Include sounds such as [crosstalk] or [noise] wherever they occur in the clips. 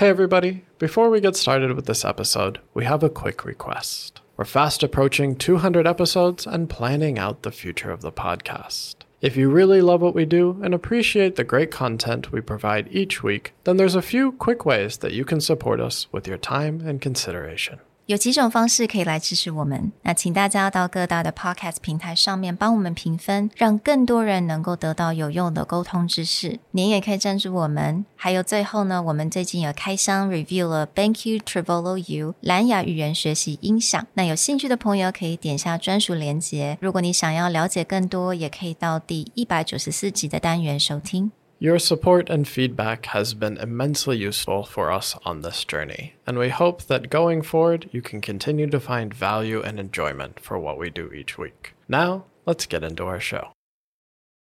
Hey, everybody. Before we get started with this episode, we have a quick request. We're fast approaching 200 episodes and planning out the future of the podcast. If you really love what we do and appreciate the great content we provide each week, then there's a few quick ways that you can support us with your time and consideration. 有几种方式可以来支持我们。那请大家到各大的 Podcast 平台上面帮我们评分，让更多人能够得到有用的沟通知识。您也可以赞助我们。还有最后呢，我们最近有开箱 review 了 Thank You Travolo U 蓝牙语言学习音响。那有兴趣的朋友可以点下专属链接。如果你想要了解更多，也可以到第一百九十四集的单元收听。Your support and feedback has been immensely useful for us on this journey, and we hope that going forward you can continue to find value and enjoyment for what we do each week. Now, let's get into our show.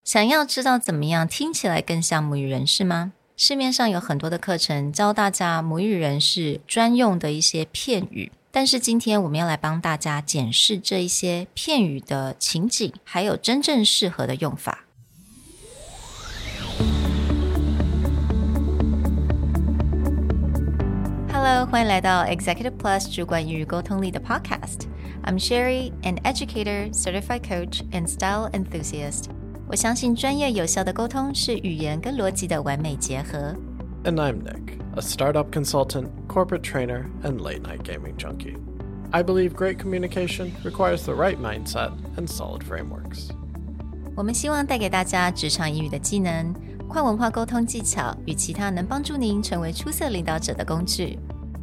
想要知道怎么样听起来更像母语人士吗？市面上有很多的课程教大家母语人士专用的一些片语，但是今天我们要来帮大家检视这一些片语的情景，还有真正适合的用法。 Hello，欢迎来到 Executive Plus 主管与沟通力的 Podcast。I'm Sherry, an educator, certified coach, and style enthusiast. 我相信专业有效的沟通是语言跟逻辑的完美结合。 And I'm Nick, a startup consultant, corporate trainer, and late night gaming junkie. I believe great communication requires the right mindset and solid frameworks. 我们希望带给大家职场英语的技能、 跨文化沟通技巧与其他能帮助您成为出色领导者的工具。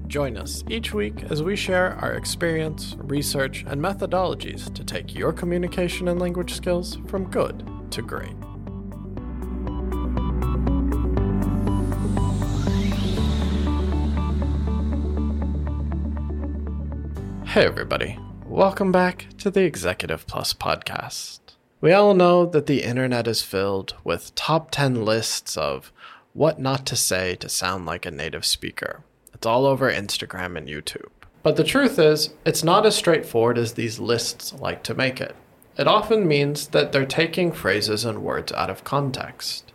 Join us each week as we share our experience, research, and methodologies to take your communication and language skills from good to great. Hey, everybody. Welcome back to the Executive Plus podcast. We all know that the internet is filled with top 10 lists of what not to say to sound like a native speaker. It's all over Instagram and YouTube. But the truth is, it's not as straightforward as these lists like to make it. It often means that they're taking phrases and words out of context.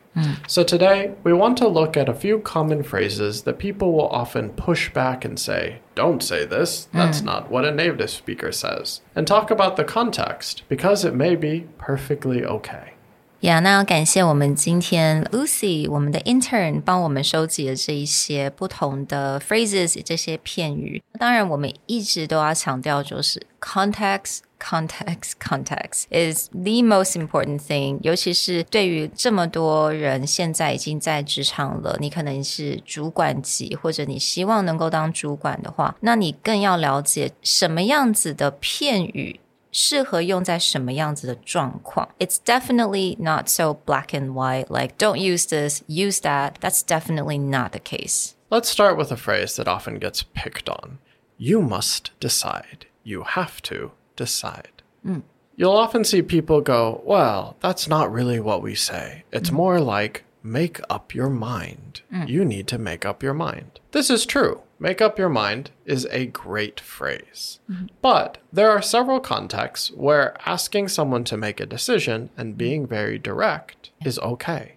So today, we want to look at a few common phrases that people will often push back and say, don't say this, that's not what a native speaker says, and talk about the context because it may be perfectly okay. 呀那要感谢我们今天 Lucy，我们的 intern 帮我们收集了这一些不同的 phrases，这些片语。当然，我们一直都要强调，就是 context。 Context, context is the most important thing. 尤其是对于这么多人现在已经在职场了，你可能是主管级，或者你希望能够当主管的话，那你更要了解什么样子的片语适合用在什么样子的状况。It's definitely not so black and white, like don't use this, use that. That's definitely not the case. Let's start with a phrase that often gets picked on You must decide. You have to decide. Mm. You'll often see people go, Well, that's not really what we say. It's mm. more like make up your mind. Mm. You need to make up your mind. This is true. Make up your mind is a great phrase. Mm-hmm. But there are several contexts where asking someone to make a decision and being very direct is okay.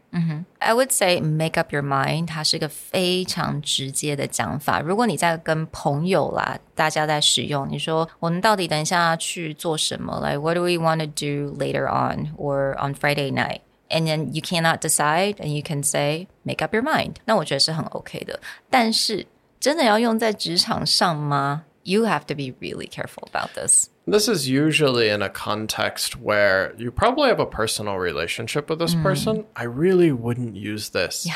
I would say make up your mind，它是个非常直接的讲法。如果你在跟朋友啦，大家在使用，你说我们到底等一下去做什么？Like what do we want to do later on or on Friday night? And then you cannot decide, and you can say make up your mind。那我觉得是很 OK 的。但是真的要用在职场上吗 ？You have to be really careful about this. This is usually in a context where you probably have a personal relationship with this person. I really wouldn't use this. Yeah.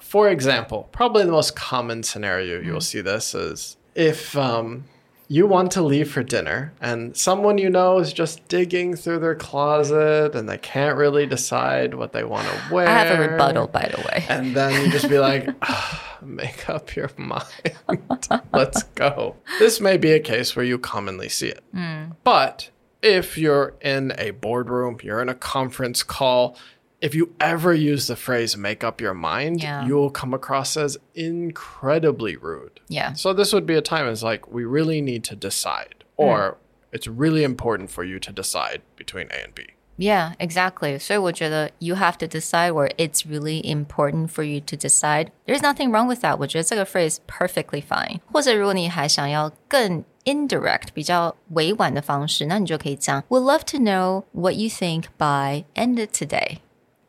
For example, probably the most common scenario you'll see this is if um, you want to leave for dinner and someone you know is just digging through their closet and they can't really decide what they want to wear. I have a rebuttal, by the way. And then you just be like, "Ah, [laughs] [sighs] [laughs] make up your [laughs] mind. Let's go. This may be a case where you commonly see it. But if you're in a boardroom, you're in a conference call, if you ever use the phrase make up your mind, Yeah. you will come across as incredibly rude. Yeah. So this would be a time it's like we really need to decide or mm. it's really important for you to decide between A and B. Yeah, exactly. 所以我觉得 you have to decide where it's really important for you to decide. There's nothing wrong with that. 我觉得这个 phrase perfectly fine. 或者如果你还想要更 indirect 比较委婉的方式，那你就可以讲 We'd love to know what you think by end of today.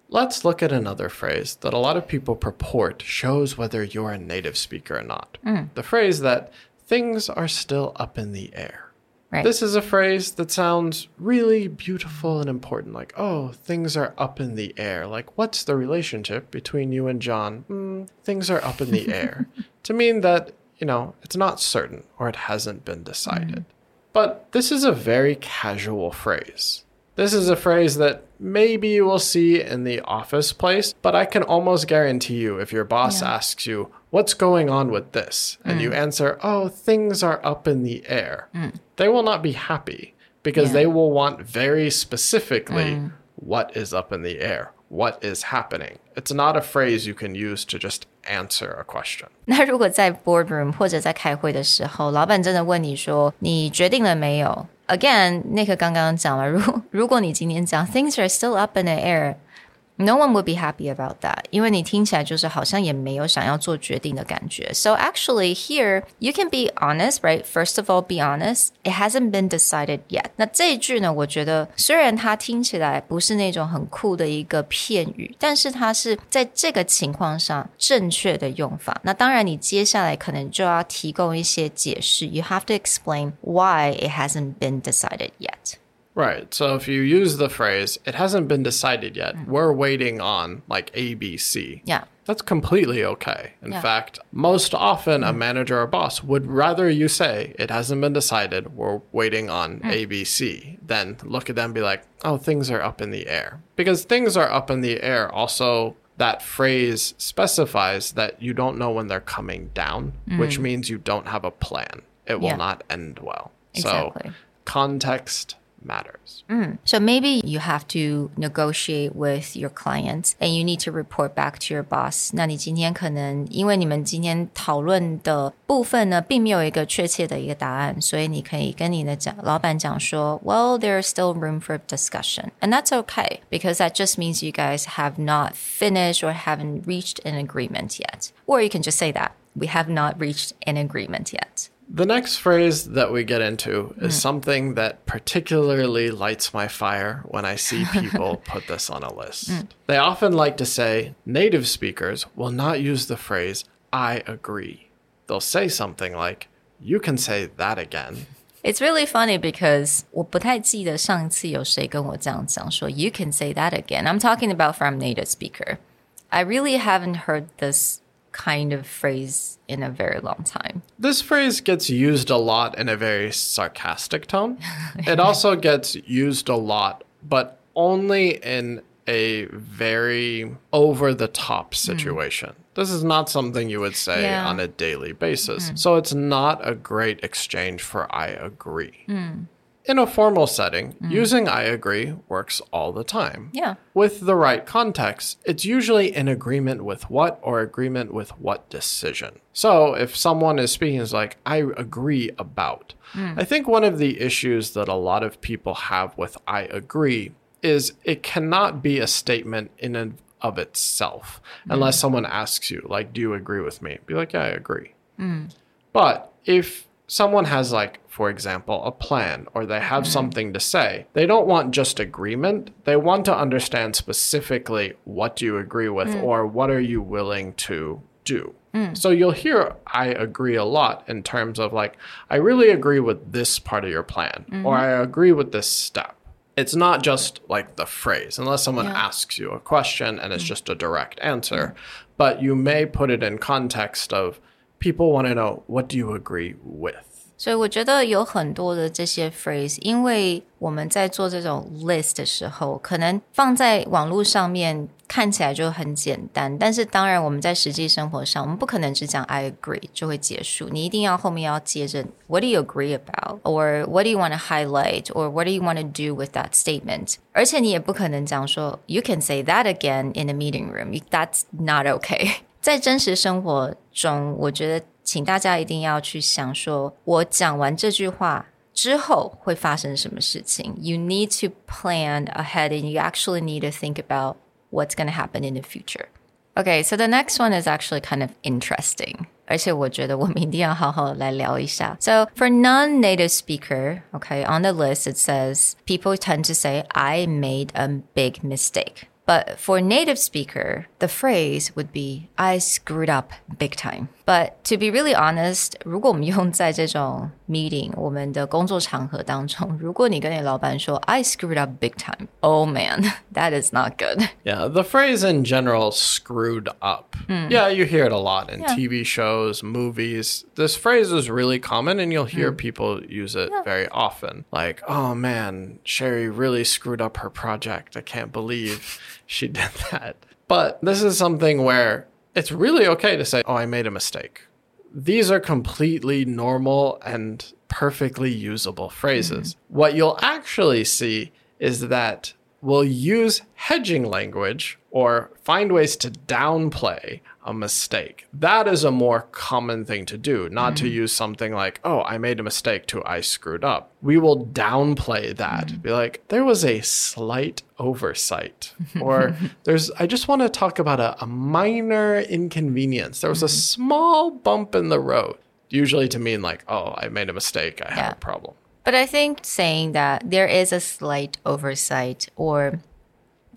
Let's look at another phrase that a lot of people purport shows whether you're a native speaker or not. The phrase that things are still up in the air. Right. This is a phrase that sounds really beautiful and important. Like, oh, things are up in the air. Like, what's the relationship between you and John? Mm, things are up in the [laughs] air. to mean that, you know, it's not certain or it hasn't been decided. But this is a very casual phrase. This is a phrase that maybe you will see in the office place, but I can almost guarantee you if your boss Yeah. asks you, What's going on with this? and you answer, Oh, things are up in the air, they will not be happy because Yeah. they will want very specifically what is up in the air, what is happening. It's not a phrase you can use to just answer a question. 那如果在 boardroom 或者在开会的时候，老板真的问你说你决定了没有 ？Again，那个刚刚讲了，如如果你今天讲 things are still up in the air。 No one would be happy about that，因为你听起来就是好像也没有想要做决定的感觉。So actually here you can be honest, right? First of all, be honest. It hasn't been decided yet. 那这一句呢，我觉得虽然它听起来不是那种很酷的一个片语，但是它是在这个情况上正确的用法。那当然，你接下来可能就要提供一些解释。You have to explain why it hasn't been decided yet. Right. So if you use the phrase, it hasn't been decided yet, we're waiting on like ABC. Yeah. That's completely okay. In Yeah. fact, most often a manager or boss would rather you say, it hasn't been decided, we're waiting on mm. ABC, than look at them and be like, oh, things are up in the air. Because things are up in the air also. That phrase specifies that you don't know when they're coming down, mm-hmm. which means you don't have a plan. It will Yeah. not end well. Exactly. So, context matters. So maybe you have to negotiate with your clients and you need to report back to your boss. 那你今天可能因为你们今天讨论的部分呢，并没有一个确切的一个答案，所以你可以跟你的讲老板讲说，Well, there's still room for discussion, and that's okay because that just means you guys have not finished or haven't reached an agreement yet. Or you can just say that we have not reached an agreement yet. The next phrase that we get into is something that particularly lights my fire when I see [laughs] people put this on a list. They often like to say native speakers will not use the phrase, I agree. They'll say something like, You can say that again. It's really funny because 我不太记得上次有谁跟我这样讲说 You can say that again. I'm talking about from native speaker. I really haven't heard this kind of phrase in a very long time. This phrase gets used a lot in a very sarcastic tone. it [laughs] also gets used a lot, but only in a very over the top hmm. situation. This is not something you would say Yeah. on a daily basis. Hmm. So it's not a great exchange for I agree. Hmm. In a formal setting, mm. using I agree works all the time. Yeah. With the right context, it's usually in agreement with what or agreement with what decision. So if someone is speaking is like, I agree about. Mm. I think one of the issues that a lot of people have with I agree is it cannot be a statement in and of itself mm. unless someone asks you, like, do you agree with me? Be like, yeah, I agree. But if someone has, like, for example, a plan or they have mm-hmm. something to say, they don't want just agreement. They want to understand specifically what do you agree with mm. or what are you willing to do. Mm. So you'll hear I agree a lot in terms of like, I really agree with this part of your plan mm-hmm. or I agree with this step. It's not just like the phrase, unless someone Yeah. asks you a question and it's mm. just a direct answer. But you may put it in context of people want to know what do you agree with? 所以我觉得有很多的这些 phrase，因为我们在做这种 list 的时候，可能放在网络上面看起来就很简单，但是当然我们在实际生活上，我们不可能只讲 I agree 就会结束，你一定要后面要接着 What do you agree about? Or what do you want to highlight? Or what do you want to do with that statement? 而且你也不可能讲说 You can say that again in a meeting room. That's not okay. 在真实生活中，我觉得请大家一定要去想说，我讲完这句话 之后会发生什么事情。You need to plan ahead and you actually need to think about what's going to happen in the future. Okay, so the next one is actually kind of interesting. [laughs] 而且我觉得我们一定要好好来聊一下. So for non-native speaker, okay, on the list it says people tend to say I made a big mistake. But for a native speaker, the phrase would be I screwed up big time. But to be really honest，如果我们用在这种 meeting 我们的工作场合当中，如果你跟你老板说 I screwed up big time, oh man, [laughs] that is not good. Yeah, the phrase in general, screwed up. Yeah, you hear it a lot in Yeah. TV shows, movies. This phrase is really common, and you'll hear people use it very often. Like, oh man, Sherry really screwed up her project. I can't believe she [laughs] did that. But this is something where it's really okay to say, oh, I made a mistake. These are completely normal and perfectly usable phrases. Mm-hmm. What you'll actually see is that we'll use hedging language or find ways to downplay a mistake. That is a more common thing to do, not to mm-hmm. use something like, oh, I made a mistake to I screwed up. We will downplay that. Mm-hmm. Be like, there was a slight oversight. [laughs] or there's, I just want to talk about a, a minor inconvenience. There was a mm-hmm. small bump in the road. Usually to mean like, oh, I made a mistake. I have a problem. But I think saying that there is a slight oversight or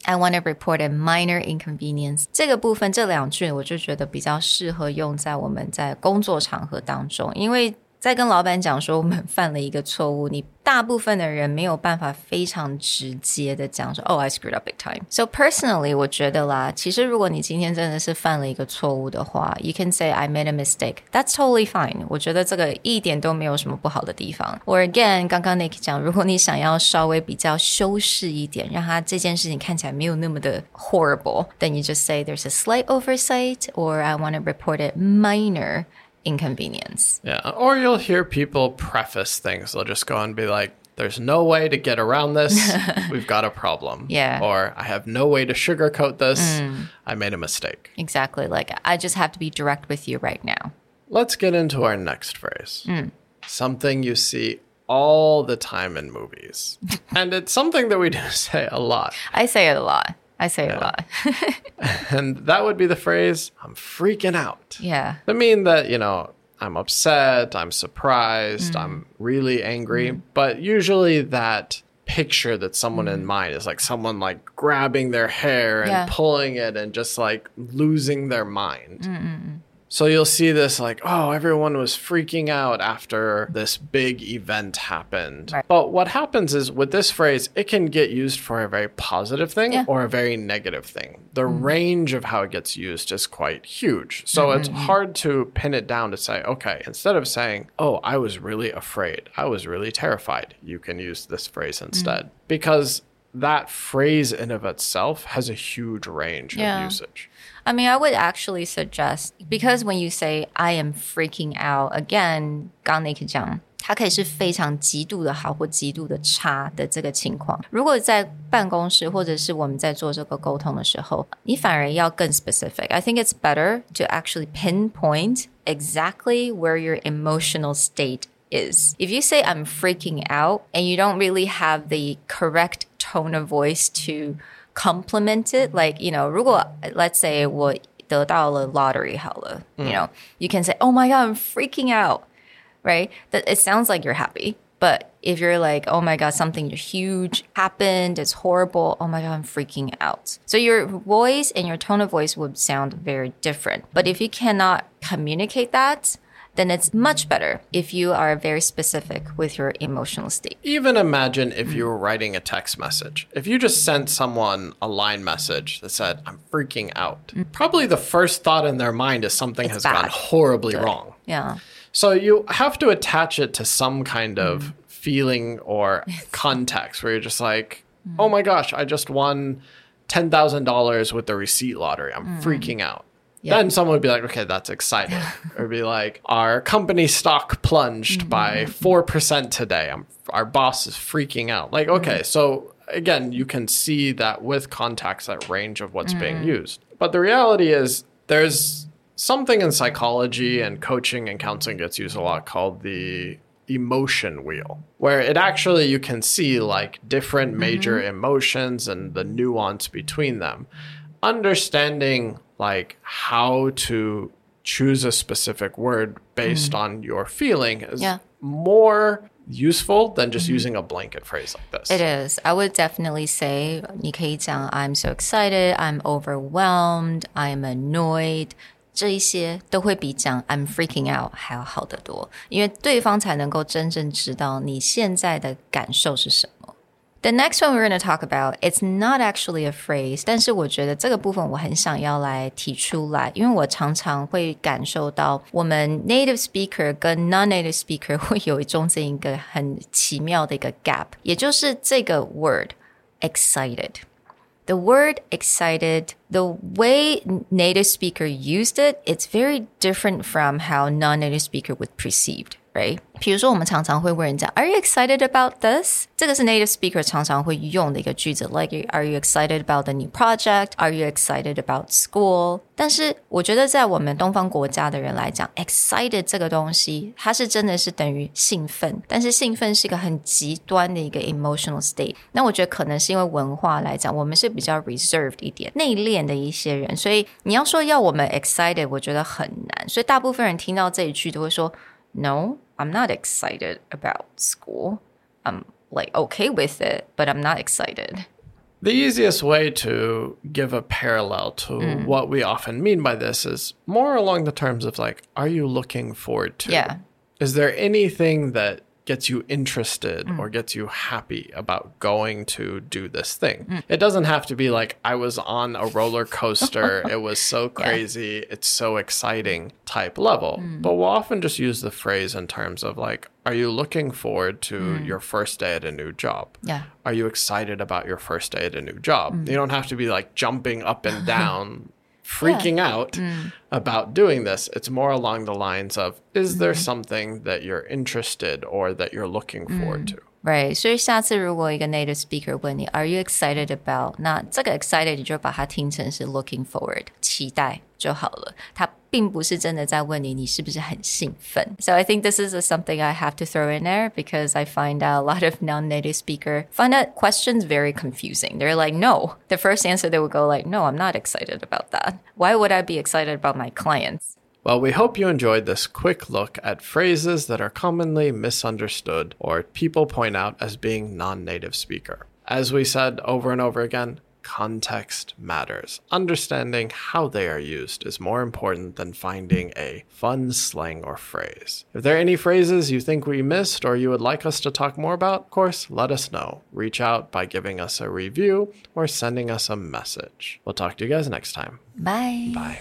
I want to report a minor inconvenience 这个部分这两句我就觉得比较适合用在我们在工作场合当中，因为在跟老板讲说我们犯了一个错误，你大部分的人没有办法非常直接的讲说，Oh, I screwed up big time. So personally，我觉得啦，其实如果你今天真的是犯了一个错误的话，you can say I made a mistake. That's totally fine. 我觉得这个一点都没有什么不好的地方。Or again，刚刚 Nick 讲，如果你想要稍微比较修饰一点，让它这件事情看起来没有那么的 horrible，then you just say there's a slight oversight, or I want to report a minor inconvenience. Yeah. Or you'll hear people preface things. They'll just go and be like, there's no way to get around this. [laughs] We've got a problem. Yeah. Or I have no way to sugarcoat this. Mm. I made a mistake. Exactly. Like I just have to be direct with you right now. Let's get into our next phrase. Mm. Something you see all the time in movies. [laughs] and it's something that we do [laughs] say a lot. I say it a lot. I say it a lot. [laughs] And that would be the phrase, I'm freaking out. yeah. That mean that, you know, I'm upset, I'm surprised, mm. I'm really angry. Mm-hmm. But usually that picture that someone in mm. mind is like someone like grabbing their hair and Yeah. pulling it and just like losing their mind. So you'll see this like, oh, everyone was freaking out after this big event happened. Right. But what happens is with this phrase, it can get used for a very positive thing Yeah. or a very negative thing. The mm-hmm. range of how it gets used is quite huge. So mm-hmm. it's hard to pin it down to say, okay, instead of saying, oh, I was really afraid, I was really terrified, you can use this phrase mm-hmm. instead. Because that phrase in of itself has a huge range Yeah. of usage. I mean, I would actually suggest because when you say I am freaking out, again，刚刚 Nick 讲，它可以是非常极度的好或极度的差的这个情况。如果在办公室或者是我们在做这个沟通的时候，你反而要更 specific。I think it's better to actually pinpoint exactly where your emotional state is. If you say I'm freaking out and you don't really have the correct tone of voice to complement it, like, you know, 如果 let's say 我得到了 lottery 好了, you know, you can say, "Oh my god, I'm freaking out." Right? That it sounds like you're happy. But if you're like, oh my God, something huge happened, it's horrible, oh my God, I'm freaking out. So your voice and your tone of voice would sound very different. But if you cannot communicate that, then it's much better if you are very specific with your emotional state. Even imagine if you were writing a text message. If you just sent someone a line message that said, I'm freaking out, mm. probably the first thought in their mind is something has gone bad. horribly wrong. Yeah. So you have to attach it to some kind of mm. feeling or [laughs] context where you're just like, mm. oh my gosh, I just won $10,000 with the receipt lottery. I'm freaking out. Then someone would be like, okay, that's exciting. [laughs] or be like, our company stock plunged mm-hmm. by 4% today. I'm, our boss is freaking out. Like, mm-hmm. okay, so again, you can see that with contacts, that range of what's being mm-hmm. used. But the reality is, there's something in psychology and coaching and counseling gets used a lot called the emotion wheel, where it actually you can see like different major emotions and the nuance between them. Understanding like how to choose a specific word based on your feeling is Yeah. more useful than just using a blanket phrase like this. It is. I would definitely say 你可以讲 I'm so excited, I'm overwhelmed, I'm annoyed. 这一些都会比讲 I'm freaking out 还要好得多，因为对方才能够真正知道你现在的感受是什么。 The next one we're going to talk about, it's not actually a phrase，但是我觉得这个部分我很想要来提出来，因为我常常会感受到我们 native speaker 跟 non-native speaker 会有中间一个很奇妙的一个 gap，也就是这个 word excited。The word excited, the way native speaker used it, it's very different from how non-native speaker would perceived. Right？比如说，我们常常会问人家，Are you excited about this？这个是 native speaker 常常会用的一个句子，like Are you excited about the new project？Are you excited about school？但是我觉得，在我们东方国家的人来讲，excited 这个东西，它是真的是等于兴奋，但是兴奋是一个很极端的一个 emotional state。那我觉得可能是因为文化来讲，我们是比较 reserved 一点、内敛的一些人，所以你要说要我们 excited，我觉得很难。所以大部分人听到这一句都会说，No。I'm not excited about school. I'm like okay with it, but I'm not excited. The easiest way to give a parallel to hmm. what we often mean by this is more along the terms of like, are you looking forward to? Yeah. Is there anything that gets you interested mm. or gets you happy about going to do this thing? Mm. It doesn't have to be like, I was on a roller coaster, [laughs] it was so crazy, it's so exciting type level. Mm. But we'll often just use the phrase in terms of like, are you looking forward to your first day at a new job? Yeah. Are you excited about your first day at a new job? You don't have to be like jumping up and [laughs] down, freaking out mm. about doing this. It's more along the lines of is there mm-hmm. something that you're interested or that you're looking forward mm. to? Right，所以下次如果一个 native speaker 问你 Are you excited about？那这个 excited 你就把它听成是 looking forward，期待就好了。它并不是真的在问你你是不是很兴奋。So I think this is a, something I have to throw in there because I find out a lot of non-native speaker find that questions very confusing. They're like, no. The first answer they would go like, no, I'm not excited about that. Why would I be excited about my clients? Well, we hope you enjoyed this quick look at phrases that are commonly misunderstood or people point out as being non native speaker. As we said over and over again, context matters. Understanding how they are used is more important than finding a fun slang or phrase. If there are any phrases you think we missed or you would like us to talk more about, of course, let us know. Reach out by giving us a review or sending us a message. We'll talk to you guys next time. Bye. Bye.